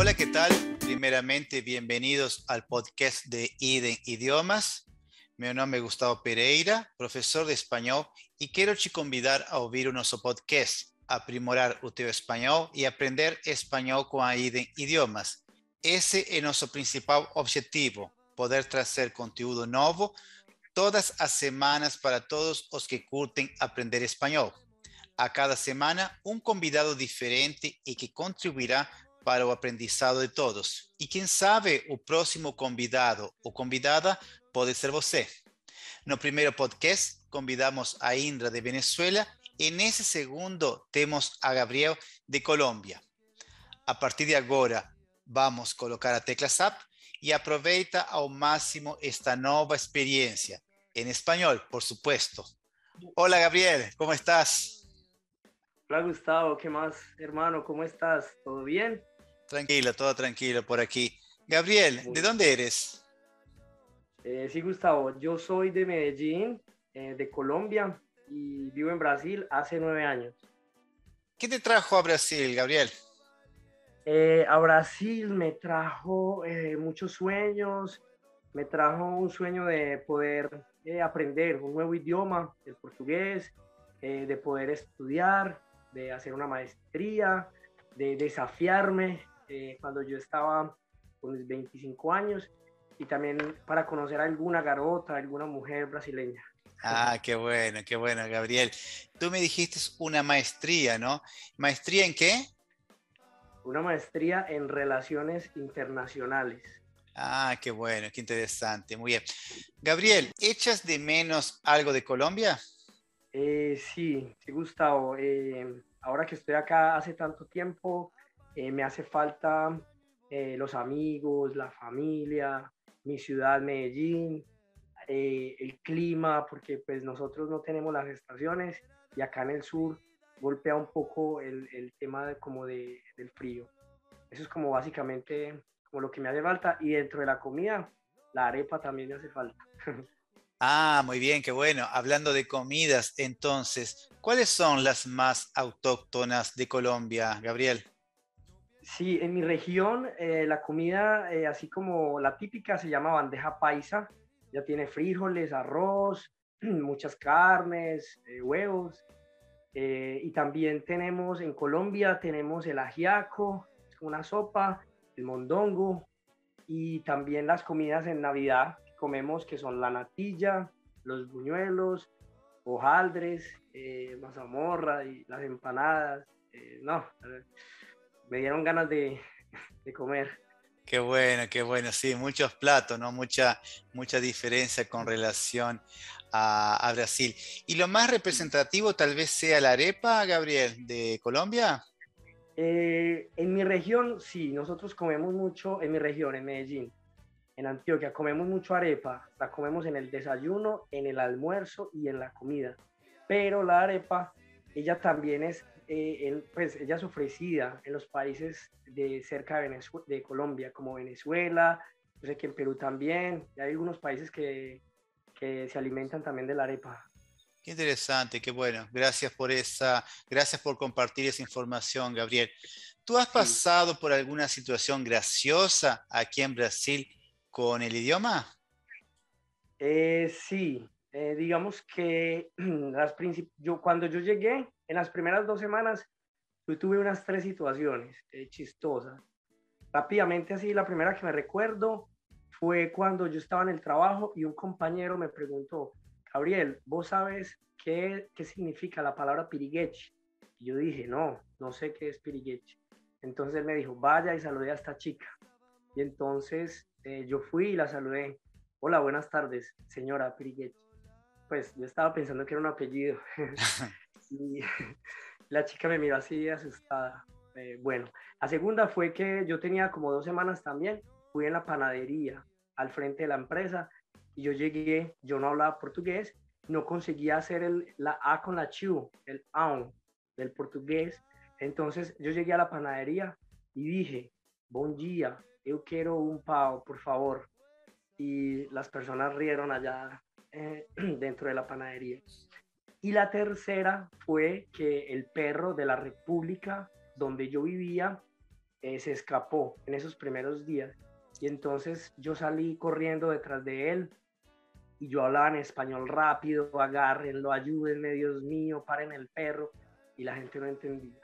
Hola, ¿qué tal? Primeramente, bienvenidos al podcast de IDEN Idiomas. Mi nombre es Gustavo Pereira, profesor de español, y quiero te convidar a oír nuestro podcast, aprimorar o teu espanhol e aprender espanhol com a IDEN Idiomas. Esse é nosso principal objetivo, poder trazer conteúdo novo todas as semanas para todos os que curtem aprender espanhol. A cada semana, um convidado diferente e que contribuirá para o aprendizado de todos. E quem sabe o próximo convidado ou convidada pode ser você. No primeiro podcast, convidamos a Indra de Venezuela e nesse segundo temos a Gabriel de Colômbia. A partir de agora, vamos colocar a tecla SAP e aproveita ao máximo esta nova experiência. Em espanhol, por supuesto. Hola Gabriel, ¿cómo estás? Hola Gustavo, ¿qué más hermano? ¿Cómo estás? ¿Todo bien? Tranquilo, todo tranquilo por aquí. Gabriel, ¿de dónde eres? Eh, sí, Gustavo, yo soy de Medellín, eh, de Colombia, y vivo en Brasil hace nueve años. ¿Qué te trajo a Brasil, Gabriel? Eh, a Brasil me trajo muchos sueños, me trajo un sueño de poder aprender un nuevo idioma, el portugués, de poder estudiar, de hacer una maestría, de desafiarme cuando yo estaba con mis 25 años y también para conocer a alguna garota, alguna mujer brasileña. Ah, qué bueno, qué bueno, Gabriel. Tú me dijiste una maestría, ¿no? ¿Maestría en qué? Una maestría en relaciones internacionales. Ah, qué bueno, qué interesante. Muy bien. Gabriel, ¿echas de menos algo de Colombia? Eh, sí, sí, Gustavo. Eh, ahora que estoy acá hace tanto tiempo, eh, me hace falta los amigos, la familia, mi ciudad, Medellín, eh, el clima, porque pues nosotros no tenemos las estaciones y acá en el sur golpea un poco el, tema como de, del frío. Eso es como básicamente como lo que me hace falta y dentro de la comida, la arepa también me hace falta. Ah, muy bien, qué bueno. Hablando de comidas, entonces, ¿cuáles son las más autóctonas de Colombia, Gabriel? Sí, en mi región eh, la comida, eh, así como la típica, se llama bandeja paisa. Ya tiene frijoles, arroz, muchas carnes, eh, huevos. y también tenemos en Colombia, tenemos el ajiaco, una sopa, el mondongo. Y también las comidas en Navidad que comemos, que son la natilla, los buñuelos, hojaldres, mazamorra y las empanadas. no, me dieron ganas de, comer. Qué bueno, qué bueno, sí, muchos platos, ¿no? Mucha, mucha diferencia con relación a, Brasil. ¿Y lo más representativo tal vez sea la arepa, Gabriel, de Colombia? Eh, en mi región, sí, nosotros comemos mucho, en mi región, en Medellín, en Antioquia, comemos mucho arepa, la comemos en el desayuno, en el almuerzo y en la comida. Pero la arepa, ella también es eh, pues ella es ofrecida en los países de cerca de, de Colombia, como Venezuela, yo sé que en Perú también, y hay algunos países que, que se alimentan también de la arepa. Qué interesante, qué bueno. Gracias por esa, gracias por compartir esa información, Gabriel. ¿Tú has pasado por alguna situación graciosa aquí en Brasil con el idioma? Eh, sí, eh, digamos que las yo, cuando yo llegué, en las primeras dos semanas, yo tuve unas tres situaciones eh, chistosas. Rápidamente así, la primera que me recuerdo fue cuando yo estaba en el trabajo y un compañero me preguntó, Gabriel, ¿vos sabes qué, qué significa la palabra pirigueche? Y yo dije, no, no sé qué es pirigueche. Entonces él me dijo, vaya y salude a esta chica. Y entonces eh, yo fui y la saludé. Hola, buenas tardes, señora Pirigueche pues yo estaba pensando que era un apellido. y la chica me miró así asustada. Eh, bueno, la segunda fue que yo tenía como dos semanas también, fui en la panadería al frente de la empresa y yo llegué, yo no hablaba portugués, no conseguía hacer el, la A con la chu, el AUN del portugués. Entonces yo llegué a la panadería y dije, buen día, yo quiero un pavo, por favor. Y las personas rieron allá eh, dentro de la panadería. Y la tercera fue que el perro de la república donde yo vivía eh, se escapó en esos primeros días. Y entonces yo salí corriendo detrás de él y yo hablaba en español rápido, agárrenlo, ayúdenme, Dios mío, paren el perro. Y la gente no entendía.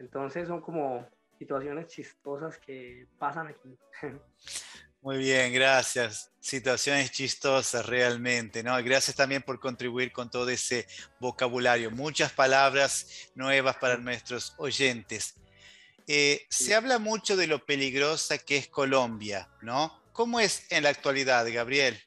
Entonces son como situaciones chistosas que pasan aquí. Muy bien, gracias. Situaciones chistosas realmente, ¿no? Gracias también por contribuir con todo ese vocabulario. Muchas palabras nuevas para nuestros oyentes. Eh, se habla mucho de lo peligrosa que es Colombia, ¿no? ¿Cómo es en la actualidad, Gabriel?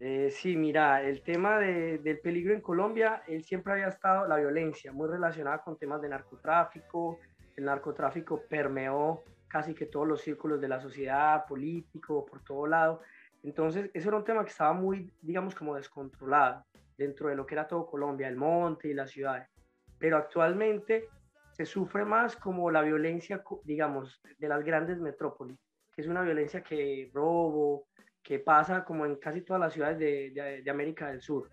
Eh, sí, mira, el tema del peligro en Colombia, él siempre había estado, la violencia, muy relacionada con temas de narcotráfico. El narcotráfico permeó casi que todos los círculos de la sociedad, político, por todo lado. Entonces, eso era un tema que estaba muy, digamos, como descontrolado dentro de lo que era todo Colombia, el monte y las ciudades. Pero actualmente se sufre más como la violencia, digamos, de las grandes metrópolis, que es una violencia que robo, que pasa como en casi todas las ciudades de, de América del Sur.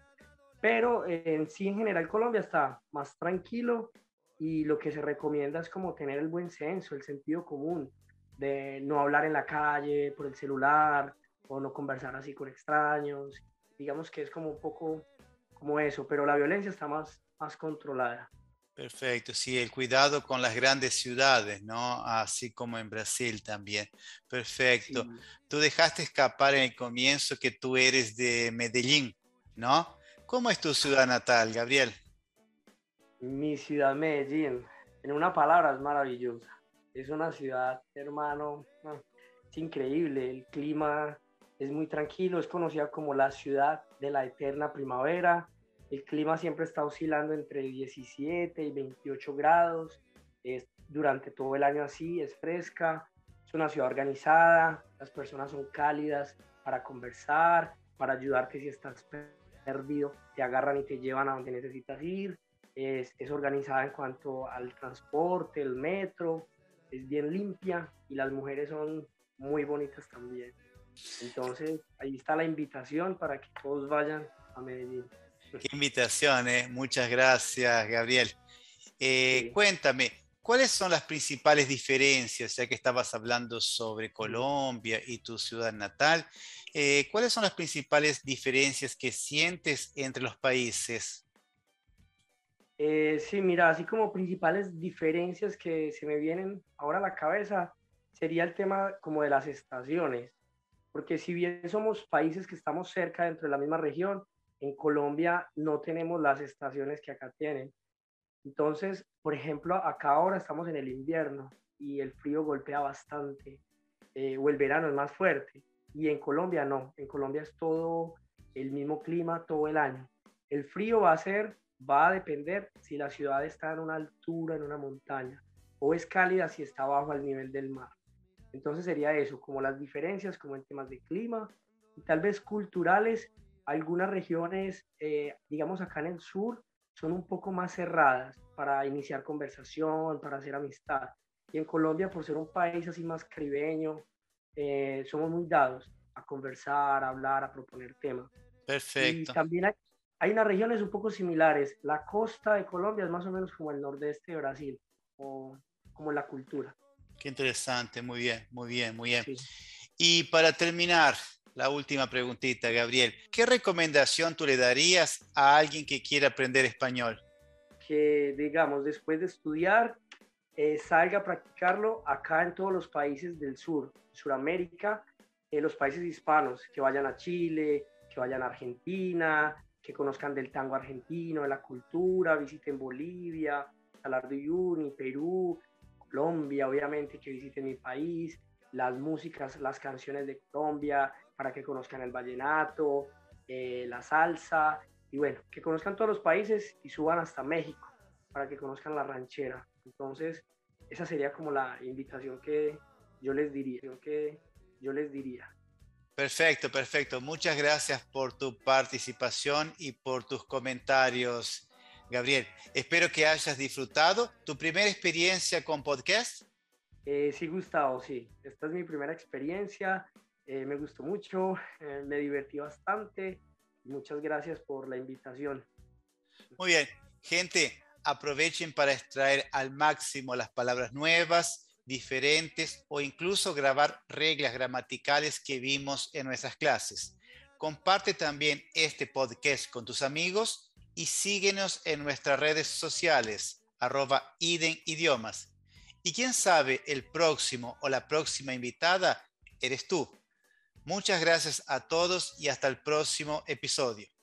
Pero en sí, en general, Colombia está más tranquilo y lo que se recomienda es como tener el buen senso, el sentido común, de no hablar en la calle, por el celular, o no conversar así con extraños. Digamos que es como un poco como eso, pero la violencia está más, más controlada. Perfecto, sí, el cuidado con las grandes ciudades, ¿no? Así como en Brasil también. Perfecto. Tú dejaste escapar en el comienzo que tú eres de Medellín, ¿no? ¿Cómo es tu ciudad natal, Gabriel? Mi ciudad Medellín, en una palabra, es maravillosa. Es una ciudad, hermano, es increíble. El clima es muy tranquilo, es conocida como la ciudad de la eterna primavera. El clima siempre está oscilando entre 17 y 28 grados. Es durante todo el año así, es fresca. Es una ciudad organizada, las personas son cálidas para conversar, para ayudarte si estás perdido, te agarran y te llevan a donde necesitas ir es, es, organizada en cuanto al transporte, el metro, es bien limpia y las mujeres son muy bonitas también. Entonces, ahí está la invitación para que todos vayan a Medellín. Qué invitación, ¿eh? muchas gracias, Gabriel. Eh, cuéntame, ¿cuáles son las principales diferencias, ya que estabas hablando sobre Colombia y tu ciudad natal? Eh, ¿Cuáles son las principales diferencias que sientes entre los países? Eh, sí, mira, así como principales diferencias que se me vienen ahora a la cabeza sería el tema como de las estaciones, porque si bien somos países que estamos cerca dentro de la misma región, en Colombia no tenemos las estaciones que acá tienen. Entonces, por ejemplo, acá ahora estamos en el invierno y el frío golpea bastante, eh, o el verano es más fuerte, y en Colombia no, en Colombia es todo el mismo clima todo el año. El frío va a ser va a depender si la ciudad está en una altura, en una montaña, o es cálida si está bajo al nivel del mar. Entonces sería eso, como las diferencias, como en temas de clima y tal vez culturales. Algunas regiones, eh, digamos acá en el sur, son un poco más cerradas para iniciar conversación, para hacer amistad. Y en Colombia, por ser un país así más caribeño, eh, somos muy dados a conversar, a hablar, a proponer temas. Perfecto. Y también hay, hay unas regiones un poco similares. La costa de Colombia es más o menos como el nordeste de Brasil, o como la cultura. Qué interesante, muy bien, muy bien, muy bien. Y para terminar, la última preguntita, Gabriel. ¿Qué recomendación tú le darías a alguien que quiera aprender español? Que, digamos, después de estudiar, eh, salga a practicarlo acá en todos los países del sur, Suramérica, en los países hispanos, que vayan a Chile, que vayan a Argentina, que conozcan del tango argentino, de la cultura, visiten Bolivia, Salar de Perú, Colombia, obviamente, que visiten mi país, las músicas, las canciones de Colombia, para que conozcan el vallenato, eh, la salsa, y bueno, que conozcan todos los países y suban hasta México, para que conozcan la ranchera. Entonces, esa sería como la invitación que yo les diría, que yo les diría. Perfecto, perfecto. Muchas gracias por tu participación y por tus comentarios, Gabriel. Espero que hayas disfrutado tu primera experiencia con podcast. Eh, sí, Gustavo, sí. Esta es mi primera experiencia. Eh, me gustó mucho, eh, me divertí bastante. Muchas gracias por la invitación. Muy bien, gente, aprovechen para extraer al máximo las palabras nuevas, diferentes o incluso grabar reglas gramaticales que vimos en nuestras clases. Comparte también este podcast con tus amigos y síguenos en nuestras redes sociales, arroba Iden Idiomas. Y quién sabe, el próximo o la próxima invitada eres tú. Muchas gracias a todos y hasta el próximo episodio.